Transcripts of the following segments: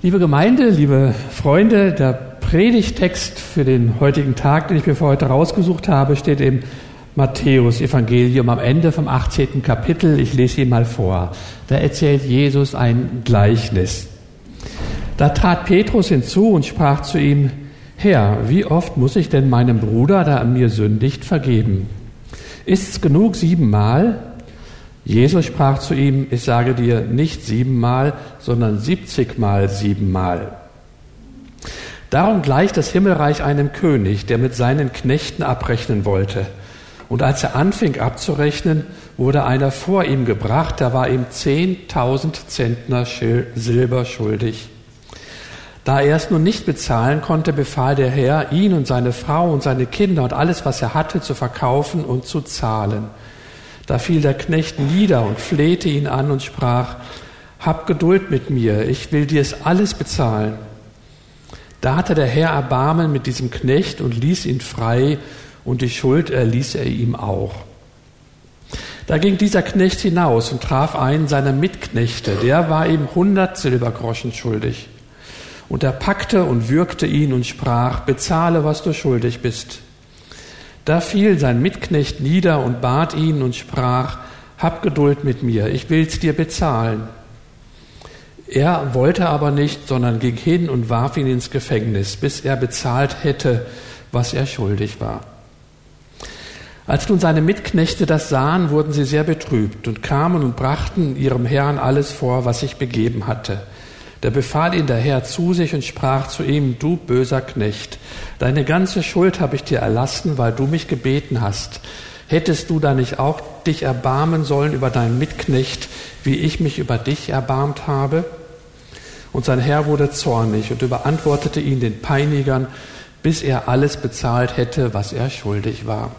Liebe Gemeinde, liebe Freunde, der Predigtext für den heutigen Tag, den ich mir für heute rausgesucht habe, steht im Matthäus Evangelium am Ende vom 18. Kapitel. Ich lese ihn mal vor. Da erzählt Jesus ein Gleichnis. Da trat Petrus hinzu und sprach zu ihm, Herr, wie oft muss ich denn meinem Bruder, der an mir sündigt, vergeben? Ist's genug siebenmal? Jesus sprach zu ihm, ich sage dir nicht siebenmal, sondern siebzigmal siebenmal. Darum gleicht das Himmelreich einem König, der mit seinen Knechten abrechnen wollte. Und als er anfing abzurechnen, wurde einer vor ihm gebracht, der war ihm zehntausend Zentner Silber schuldig. Da er es nun nicht bezahlen konnte, befahl der Herr, ihn und seine Frau und seine Kinder und alles, was er hatte, zu verkaufen und zu zahlen. Da fiel der Knecht nieder und flehte ihn an und sprach, Hab Geduld mit mir, ich will dir es alles bezahlen. Da hatte der Herr Erbarmen mit diesem Knecht und ließ ihn frei, und die Schuld erließ er ihm auch. Da ging dieser Knecht hinaus und traf einen seiner Mitknechte, der war ihm hundert Silbergroschen schuldig. Und er packte und würgte ihn und sprach, bezahle, was du schuldig bist. Da fiel sein Mitknecht nieder und bat ihn und sprach, Hab Geduld mit mir, ich will's dir bezahlen. Er wollte aber nicht, sondern ging hin und warf ihn ins Gefängnis, bis er bezahlt hätte, was er schuldig war. Als nun seine Mitknechte das sahen, wurden sie sehr betrübt und kamen und brachten ihrem Herrn alles vor, was sich begeben hatte. Da befahl ihn der Herr zu sich und sprach zu ihm, du böser Knecht, deine ganze Schuld habe ich dir erlassen, weil du mich gebeten hast. Hättest du da nicht auch dich erbarmen sollen über deinen Mitknecht, wie ich mich über dich erbarmt habe? Und sein Herr wurde zornig und überantwortete ihn den Peinigern, bis er alles bezahlt hätte, was er schuldig war.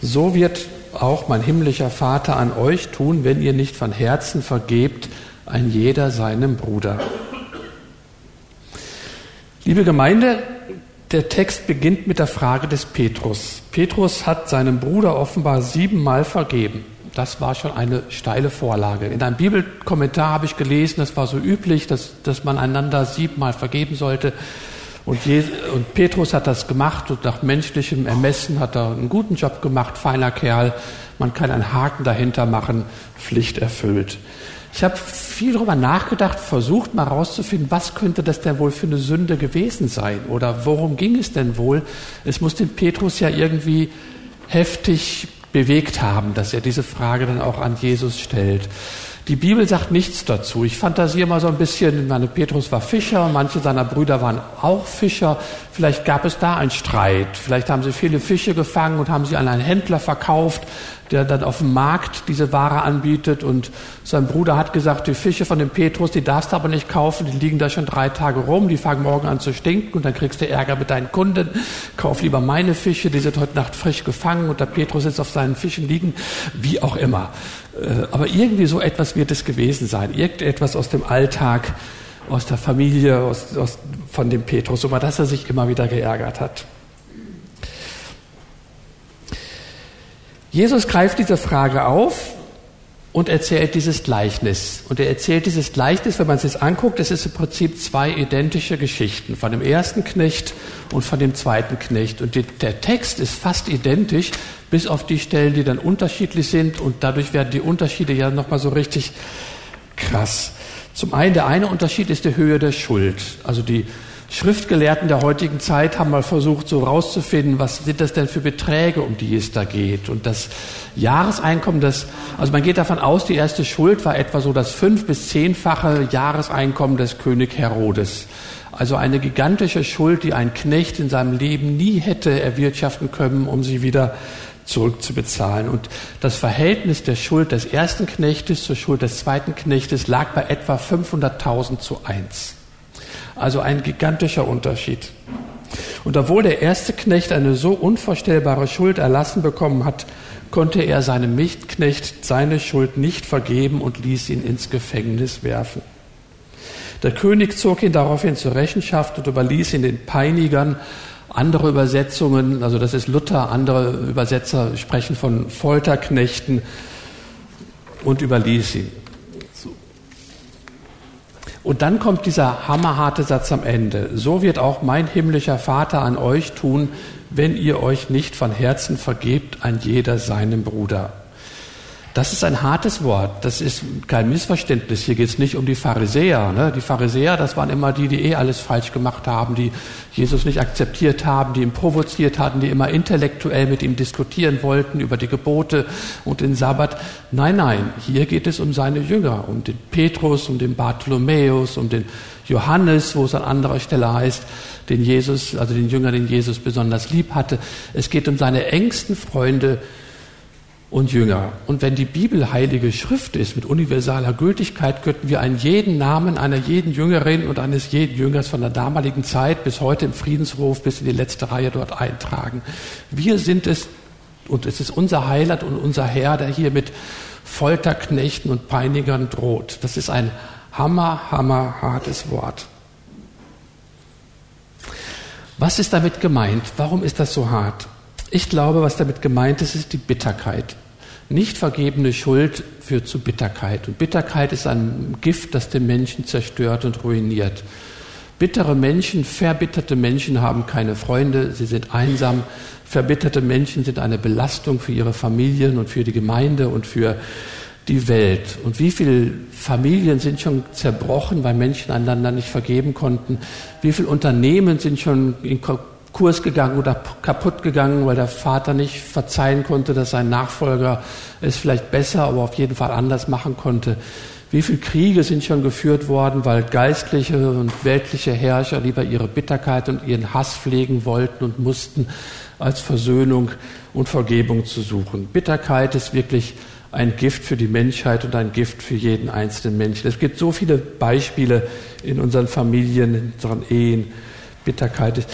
So wird auch mein himmlischer Vater an euch tun, wenn ihr nicht von Herzen vergebt, ein jeder seinem Bruder. Liebe Gemeinde, der Text beginnt mit der Frage des Petrus. Petrus hat seinem Bruder offenbar siebenmal vergeben. Das war schon eine steile Vorlage. In einem Bibelkommentar habe ich gelesen, das war so üblich, dass, dass man einander siebenmal vergeben sollte. Und, Je und Petrus hat das gemacht und nach menschlichem Ermessen hat er einen guten Job gemacht, feiner Kerl. Man kann einen Haken dahinter machen, Pflicht erfüllt. Ich habe viel darüber nachgedacht, versucht mal herauszufinden, was könnte das denn wohl für eine Sünde gewesen sein oder worum ging es denn wohl? Es muss den Petrus ja irgendwie heftig bewegt haben, dass er diese Frage dann auch an Jesus stellt. Die Bibel sagt nichts dazu. Ich fantasiere mal so ein bisschen, meine Petrus war Fischer, manche seiner Brüder waren auch Fischer. Vielleicht gab es da einen Streit. Vielleicht haben sie viele Fische gefangen und haben sie an einen Händler verkauft, der dann auf dem Markt diese Ware anbietet. Und sein Bruder hat gesagt, die Fische von dem Petrus, die darfst du aber nicht kaufen, die liegen da schon drei Tage rum, die fangen morgen an zu stinken und dann kriegst du Ärger mit deinen Kunden. Kauf lieber meine Fische, die sind heute Nacht frisch gefangen und der Petrus ist auf seinen Fischen liegen, wie auch immer. Äh, aber irgendwie so etwas wird es gewesen sein. Irgendetwas aus dem Alltag, aus der Familie, aus, aus, von dem Petrus, über das er sich immer wieder geärgert hat. Jesus greift diese Frage auf und erzählt dieses Gleichnis. Und er erzählt dieses Gleichnis, wenn man es sich anguckt, es ist im Prinzip zwei identische Geschichten, von dem ersten Knecht und von dem zweiten Knecht. Und die, der Text ist fast identisch, bis auf die Stellen, die dann unterschiedlich sind. Und dadurch werden die Unterschiede ja nochmal so richtig krass. Zum einen, der eine Unterschied ist die Höhe der Schuld. Also die Schriftgelehrten der heutigen Zeit haben mal versucht, so rauszufinden, was sind das denn für Beträge, um die es da geht. Und das Jahreseinkommen, das, also man geht davon aus, die erste Schuld war etwa so das fünf- bis zehnfache Jahreseinkommen des König Herodes. Also eine gigantische Schuld, die ein Knecht in seinem Leben nie hätte erwirtschaften können, um sie wieder zurückzubezahlen. Und das Verhältnis der Schuld des ersten Knechtes zur Schuld des zweiten Knechtes lag bei etwa 500.000 zu eins. Also ein gigantischer Unterschied. Und obwohl der erste Knecht eine so unvorstellbare Schuld erlassen bekommen hat, konnte er seinem Mitknecht seine Schuld nicht vergeben und ließ ihn ins Gefängnis werfen. Der König zog ihn daraufhin zur Rechenschaft und überließ ihn den Peinigern. Andere Übersetzungen, also das ist Luther, andere Übersetzer sprechen von Folterknechten und überließ ihn. Und dann kommt dieser hammerharte Satz am Ende. So wird auch mein himmlischer Vater an euch tun, wenn ihr euch nicht von Herzen vergebt an jeder seinem Bruder. Das ist ein hartes Wort. Das ist kein Missverständnis. Hier geht es nicht um die Pharisäer. Ne? Die Pharisäer, das waren immer die, die eh alles falsch gemacht haben, die Jesus nicht akzeptiert haben, die ihn provoziert hatten, die immer intellektuell mit ihm diskutieren wollten über die Gebote und den Sabbat. Nein, nein, hier geht es um seine Jünger, um den Petrus, um den Bartholomäus, um den Johannes, wo es an anderer Stelle heißt, den Jesus, also den Jünger, den Jesus besonders lieb hatte. Es geht um seine engsten Freunde, und Jünger. Und wenn die Bibel heilige Schrift ist mit universaler Gültigkeit, könnten wir einen jeden Namen einer jeden Jüngerin und eines jeden Jüngers von der damaligen Zeit bis heute im Friedenshof bis in die letzte Reihe dort eintragen. Wir sind es und es ist unser Heiland und unser Herr, der hier mit Folterknechten und Peinigern droht. Das ist ein hammer, hammer hartes Wort. Was ist damit gemeint? Warum ist das so hart? Ich glaube, was damit gemeint ist, ist die Bitterkeit. Nicht vergebene Schuld führt zu Bitterkeit. Und Bitterkeit ist ein Gift, das den Menschen zerstört und ruiniert. Bittere Menschen, verbitterte Menschen haben keine Freunde, sie sind einsam. Verbitterte Menschen sind eine Belastung für ihre Familien und für die Gemeinde und für die Welt. Und wie viele Familien sind schon zerbrochen, weil Menschen einander nicht vergeben konnten? Wie viele Unternehmen sind schon in Kurs gegangen oder kaputt gegangen, weil der Vater nicht verzeihen konnte, dass sein Nachfolger es vielleicht besser, aber auf jeden Fall anders machen konnte. Wie viele Kriege sind schon geführt worden, weil geistliche und weltliche Herrscher lieber ihre Bitterkeit und ihren Hass pflegen wollten und mussten, als Versöhnung und Vergebung zu suchen. Bitterkeit ist wirklich ein Gift für die Menschheit und ein Gift für jeden einzelnen Menschen. Es gibt so viele Beispiele in unseren Familien, in unseren Ehen. Bitterkeit ist.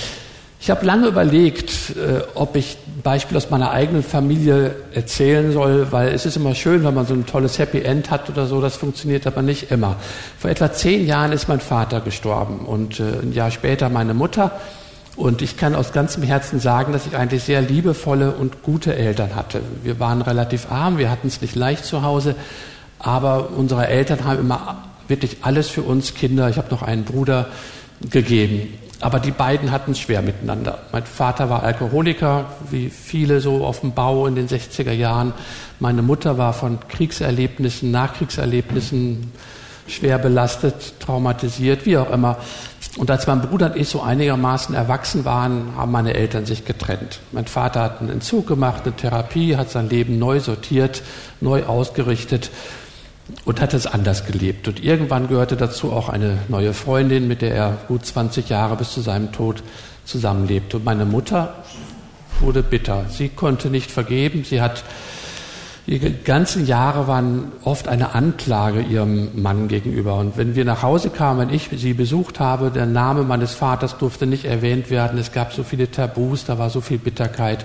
Ich habe lange überlegt, äh, ob ich ein Beispiel aus meiner eigenen Familie erzählen soll, weil es ist immer schön, wenn man so ein tolles Happy End hat oder so, das funktioniert aber nicht immer. Vor etwa zehn Jahren ist mein Vater gestorben und äh, ein Jahr später meine Mutter. Und ich kann aus ganzem Herzen sagen, dass ich eigentlich sehr liebevolle und gute Eltern hatte. Wir waren relativ arm, wir hatten es nicht leicht zu Hause, aber unsere Eltern haben immer wirklich alles für uns Kinder, ich habe noch einen Bruder, gegeben. Aber die beiden hatten es schwer miteinander. Mein Vater war Alkoholiker, wie viele so auf dem Bau in den 60er Jahren. Meine Mutter war von Kriegserlebnissen, Nachkriegserlebnissen schwer belastet, traumatisiert, wie auch immer. Und als mein Bruder und ich so einigermaßen erwachsen waren, haben meine Eltern sich getrennt. Mein Vater hat einen Entzug gemacht, eine Therapie, hat sein Leben neu sortiert, neu ausgerichtet und hat es anders gelebt. Und irgendwann gehörte dazu auch eine neue Freundin, mit der er gut 20 Jahre bis zu seinem Tod zusammenlebte. Und meine Mutter wurde bitter. Sie konnte nicht vergeben. Sie hat die ganzen Jahre waren oft eine Anklage ihrem Mann gegenüber. Und wenn wir nach Hause kamen, wenn ich sie besucht habe, der Name meines Vaters durfte nicht erwähnt werden. Es gab so viele Tabus, da war so viel Bitterkeit.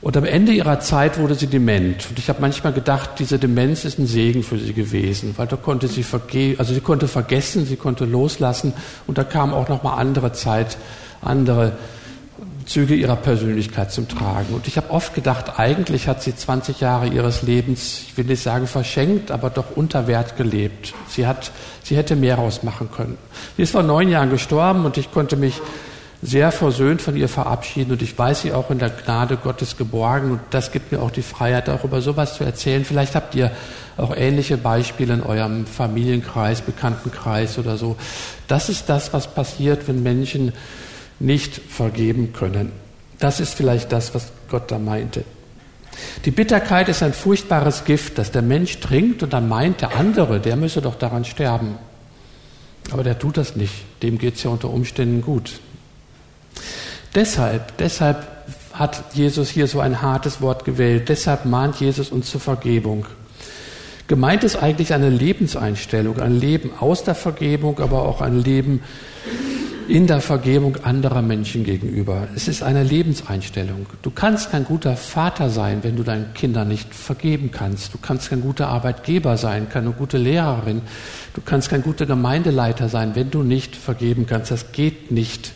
Und am Ende ihrer Zeit wurde sie dement. Und ich habe manchmal gedacht, diese Demenz ist ein Segen für sie gewesen, weil da konnte sie vergehen, also sie konnte vergessen, sie konnte loslassen und da kam auch noch mal andere Zeit, andere Züge ihrer Persönlichkeit zum Tragen. Und ich habe oft gedacht, eigentlich hat sie 20 Jahre ihres Lebens, ich will nicht sagen verschenkt, aber doch unter Wert gelebt. Sie hat, sie hätte mehr ausmachen können. Sie ist vor neun Jahren gestorben und ich konnte mich sehr versöhnt von ihr verabschieden und ich weiß sie auch in der Gnade Gottes geborgen und das gibt mir auch die Freiheit, auch über sowas zu erzählen. Vielleicht habt ihr auch ähnliche Beispiele in eurem Familienkreis, Bekanntenkreis oder so. Das ist das, was passiert, wenn Menschen nicht vergeben können. Das ist vielleicht das, was Gott da meinte. Die Bitterkeit ist ein furchtbares Gift, das der Mensch trinkt und dann meint der andere, der müsse doch daran sterben. Aber der tut das nicht. Dem geht es ja unter Umständen gut. Deshalb, deshalb hat Jesus hier so ein hartes Wort gewählt. Deshalb mahnt Jesus uns zur Vergebung. Gemeint ist eigentlich eine Lebenseinstellung, ein Leben aus der Vergebung, aber auch ein Leben in der Vergebung anderer Menschen gegenüber. Es ist eine Lebenseinstellung. Du kannst kein guter Vater sein, wenn du deinen Kindern nicht vergeben kannst. Du kannst kein guter Arbeitgeber sein, keine gute Lehrerin. Du kannst kein guter Gemeindeleiter sein, wenn du nicht vergeben kannst. Das geht nicht.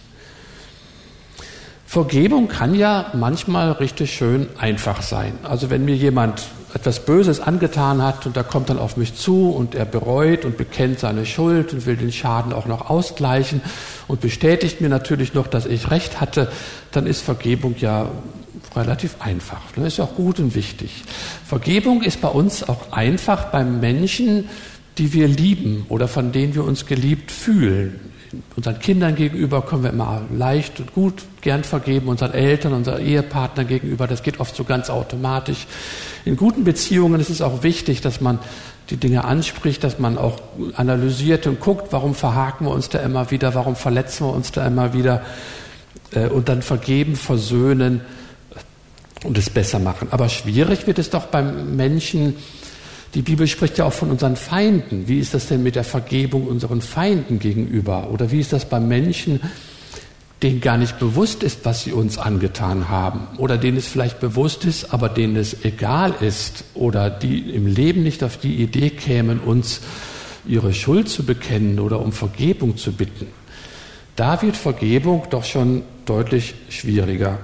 Vergebung kann ja manchmal richtig schön einfach sein. Also wenn mir jemand etwas Böses angetan hat und da kommt dann auf mich zu und er bereut und bekennt seine Schuld und will den Schaden auch noch ausgleichen und bestätigt mir natürlich noch, dass ich recht hatte, dann ist Vergebung ja relativ einfach. Das ist auch gut und wichtig. Vergebung ist bei uns auch einfach beim Menschen, die wir lieben oder von denen wir uns geliebt fühlen. Unseren Kindern gegenüber können wir immer leicht und gut gern vergeben, unseren Eltern, unseren Ehepartner gegenüber, das geht oft so ganz automatisch. In guten Beziehungen ist es auch wichtig, dass man die Dinge anspricht, dass man auch analysiert und guckt, warum verhaken wir uns da immer wieder, warum verletzen wir uns da immer wieder äh, und dann vergeben, versöhnen und es besser machen. Aber schwierig wird es doch beim Menschen, die Bibel spricht ja auch von unseren Feinden. Wie ist das denn mit der Vergebung unseren Feinden gegenüber? Oder wie ist das beim Menschen, denen gar nicht bewusst ist, was sie uns angetan haben? Oder denen es vielleicht bewusst ist, aber denen es egal ist? Oder die im Leben nicht auf die Idee kämen, uns ihre Schuld zu bekennen oder um Vergebung zu bitten? Da wird Vergebung doch schon deutlich schwieriger.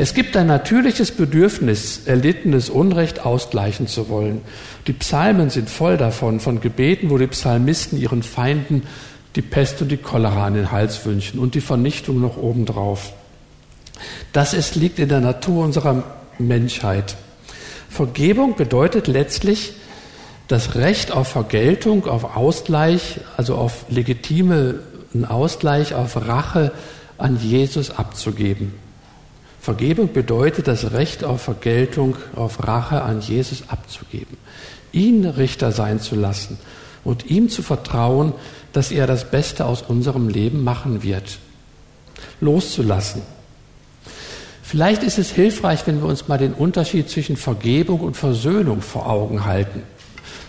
Es gibt ein natürliches Bedürfnis, erlittenes Unrecht ausgleichen zu wollen. Die Psalmen sind voll davon, von Gebeten, wo die Psalmisten ihren Feinden die Pest und die Cholera an den Hals wünschen und die Vernichtung noch obendrauf. Das ist, liegt in der Natur unserer Menschheit. Vergebung bedeutet letztlich das Recht auf Vergeltung, auf Ausgleich, also auf legitimen Ausgleich, auf Rache an Jesus abzugeben. Vergebung bedeutet das Recht auf Vergeltung, auf Rache an Jesus abzugeben, ihn Richter sein zu lassen und ihm zu vertrauen, dass er das Beste aus unserem Leben machen wird. Loszulassen. Vielleicht ist es hilfreich, wenn wir uns mal den Unterschied zwischen Vergebung und Versöhnung vor Augen halten.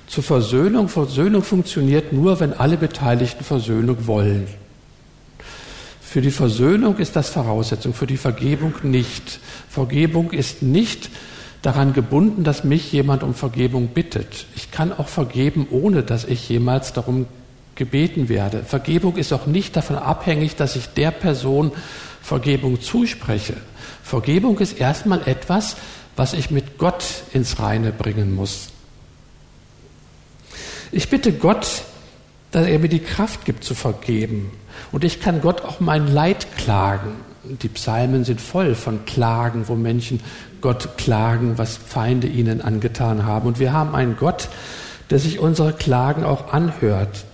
Zur Versöhnung, Versöhnung funktioniert nur, wenn alle Beteiligten Versöhnung wollen. Für die Versöhnung ist das Voraussetzung, für die Vergebung nicht. Vergebung ist nicht daran gebunden, dass mich jemand um Vergebung bittet. Ich kann auch vergeben, ohne dass ich jemals darum gebeten werde. Vergebung ist auch nicht davon abhängig, dass ich der Person Vergebung zuspreche. Vergebung ist erstmal etwas, was ich mit Gott ins Reine bringen muss. Ich bitte Gott, dass er mir die Kraft gibt zu vergeben. Und ich kann Gott auch mein Leid klagen. Die Psalmen sind voll von Klagen, wo Menschen Gott klagen, was Feinde ihnen angetan haben. Und wir haben einen Gott, der sich unsere Klagen auch anhört.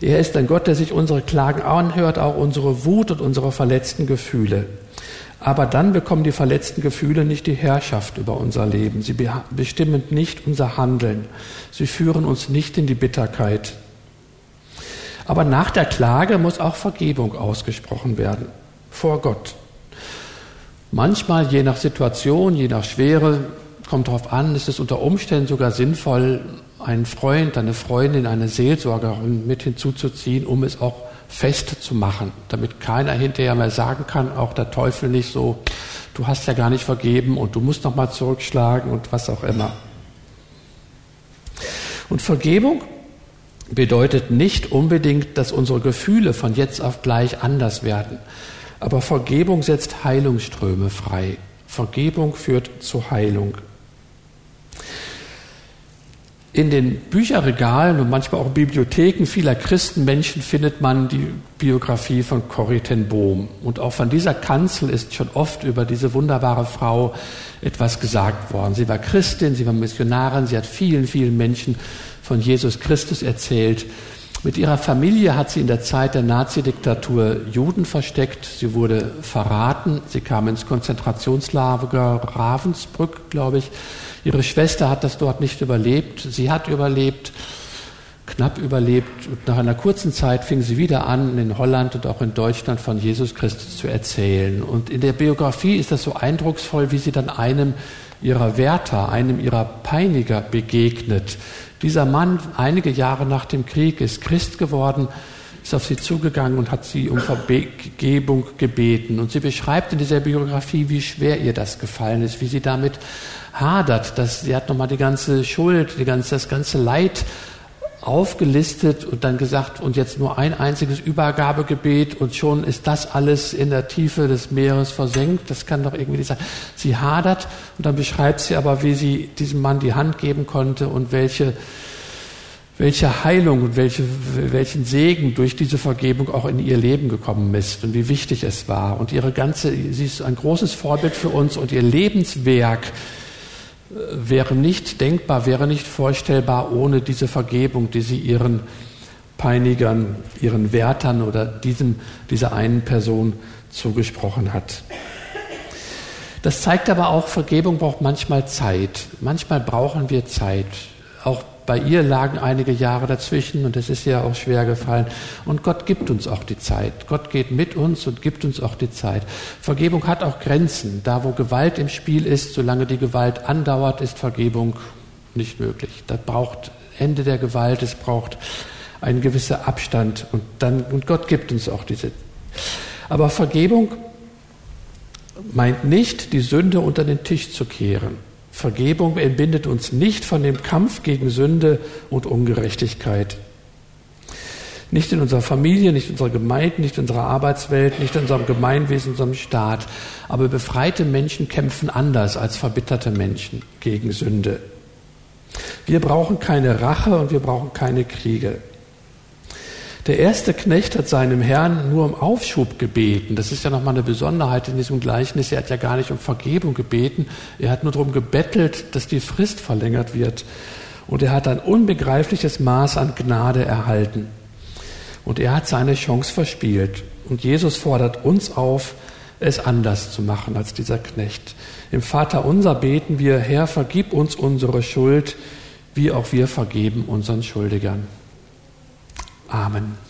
Er ist ein Gott, der sich unsere Klagen anhört, auch unsere Wut und unsere verletzten Gefühle. Aber dann bekommen die verletzten Gefühle nicht die Herrschaft über unser Leben. Sie bestimmen nicht unser Handeln. Sie führen uns nicht in die Bitterkeit. Aber nach der Klage muss auch Vergebung ausgesprochen werden vor Gott. Manchmal, je nach Situation, je nach Schwere, kommt darauf an, ist es unter Umständen sogar sinnvoll, einen Freund, eine Freundin, eine Seelsorgerin mit hinzuzuziehen, um es auch festzumachen, damit keiner hinterher mehr sagen kann, auch der Teufel nicht so, du hast ja gar nicht vergeben und du musst nochmal zurückschlagen und was auch immer. Und Vergebung bedeutet nicht unbedingt, dass unsere Gefühle von jetzt auf gleich anders werden. Aber Vergebung setzt Heilungsströme frei. Vergebung führt zu Heilung. In den Bücherregalen und manchmal auch Bibliotheken vieler Christenmenschen findet man die Biografie von Corrie ten Bohm. Und auch von dieser Kanzel ist schon oft über diese wunderbare Frau etwas gesagt worden. Sie war Christin, sie war Missionarin, sie hat vielen, vielen Menschen von Jesus Christus erzählt. Mit ihrer Familie hat sie in der Zeit der Nazidiktatur Juden versteckt. Sie wurde verraten. Sie kam ins Konzentrationslager Ravensbrück, glaube ich. Ihre Schwester hat das dort nicht überlebt. Sie hat überlebt, knapp überlebt. Und nach einer kurzen Zeit fing sie wieder an, in Holland und auch in Deutschland von Jesus Christus zu erzählen. Und in der Biografie ist das so eindrucksvoll, wie sie dann einem ihrer Wärter, einem ihrer Peiniger begegnet dieser Mann, einige Jahre nach dem Krieg, ist Christ geworden, ist auf sie zugegangen und hat sie um Vergebung gebeten. Und sie beschreibt in dieser Biografie, wie schwer ihr das gefallen ist, wie sie damit hadert. Dass sie hat nochmal die ganze Schuld, die ganze, das ganze Leid aufgelistet und dann gesagt, und jetzt nur ein einziges Übergabegebet und schon ist das alles in der Tiefe des Meeres versenkt. Das kann doch irgendwie nicht sein. Sie hadert und dann beschreibt sie aber, wie sie diesem Mann die Hand geben konnte und welche, welche Heilung und welche, welchen Segen durch diese Vergebung auch in ihr Leben gekommen ist und wie wichtig es war. Und ihre ganze, sie ist ein großes Vorbild für uns und ihr Lebenswerk wäre nicht denkbar, wäre nicht vorstellbar ohne diese Vergebung, die sie ihren Peinigern, ihren Wärtern oder diesem, dieser einen Person zugesprochen hat. Das zeigt aber auch, Vergebung braucht manchmal Zeit. Manchmal brauchen wir Zeit. Auch bei ihr lagen einige Jahre dazwischen und es ist ja auch schwer gefallen. Und Gott gibt uns auch die Zeit. Gott geht mit uns und gibt uns auch die Zeit. Vergebung hat auch Grenzen. Da, wo Gewalt im Spiel ist, solange die Gewalt andauert, ist Vergebung nicht möglich. Das braucht Ende der Gewalt, es braucht einen gewissen Abstand und dann, und Gott gibt uns auch diese. Aber Vergebung meint nicht, die Sünde unter den Tisch zu kehren. Vergebung entbindet uns nicht von dem Kampf gegen Sünde und Ungerechtigkeit. Nicht in unserer Familie, nicht in unserer Gemeinde, nicht in unserer Arbeitswelt, nicht in unserem Gemeinwesen, in unserem Staat. Aber befreite Menschen kämpfen anders als verbitterte Menschen gegen Sünde. Wir brauchen keine Rache und wir brauchen keine Kriege. Der erste Knecht hat seinem Herrn nur um Aufschub gebeten. Das ist ja nochmal eine Besonderheit in diesem Gleichnis. Er hat ja gar nicht um Vergebung gebeten. Er hat nur darum gebettelt, dass die Frist verlängert wird. Und er hat ein unbegreifliches Maß an Gnade erhalten. Und er hat seine Chance verspielt. Und Jesus fordert uns auf, es anders zu machen als dieser Knecht. Im Vater unser beten wir, Herr, vergib uns unsere Schuld, wie auch wir vergeben unseren Schuldigern. Amen.